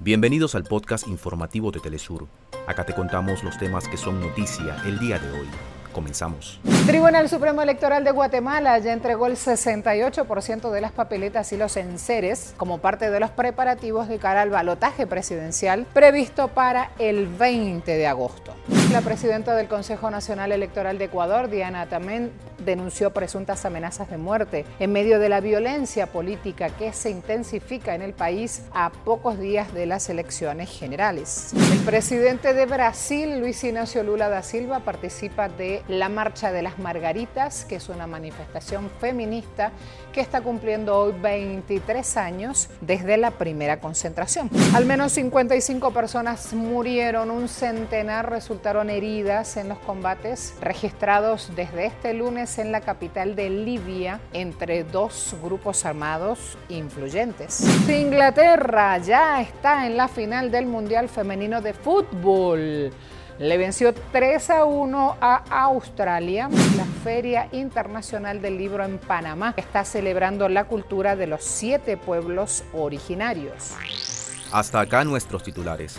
Bienvenidos al podcast informativo de Telesur. Acá te contamos los temas que son noticia el día de hoy. Comenzamos. Tribunal Supremo Electoral de Guatemala ya entregó el 68% de las papeletas y los enseres como parte de los preparativos de cara al balotaje presidencial previsto para el 20 de agosto. La presidenta del Consejo Nacional Electoral de Ecuador, Diana Tamén, denunció presuntas amenazas de muerte en medio de la violencia política que se intensifica en el país a pocos días de las elecciones generales. El presidente de Brasil, Luis Ignacio Lula da Silva, participa de la Marcha de las Margaritas, que es una manifestación feminista que está cumpliendo hoy 23 años desde la primera concentración. Al menos 55 personas murieron, un centenar resultaron heridas en los combates registrados desde este lunes en la capital de Libia entre dos grupos armados influyentes. Inglaterra ya está en la final del Mundial Femenino de Fútbol. Le venció 3 a 1 a Australia, la Feria Internacional del Libro en Panamá, está celebrando la cultura de los siete pueblos originarios. Hasta acá nuestros titulares.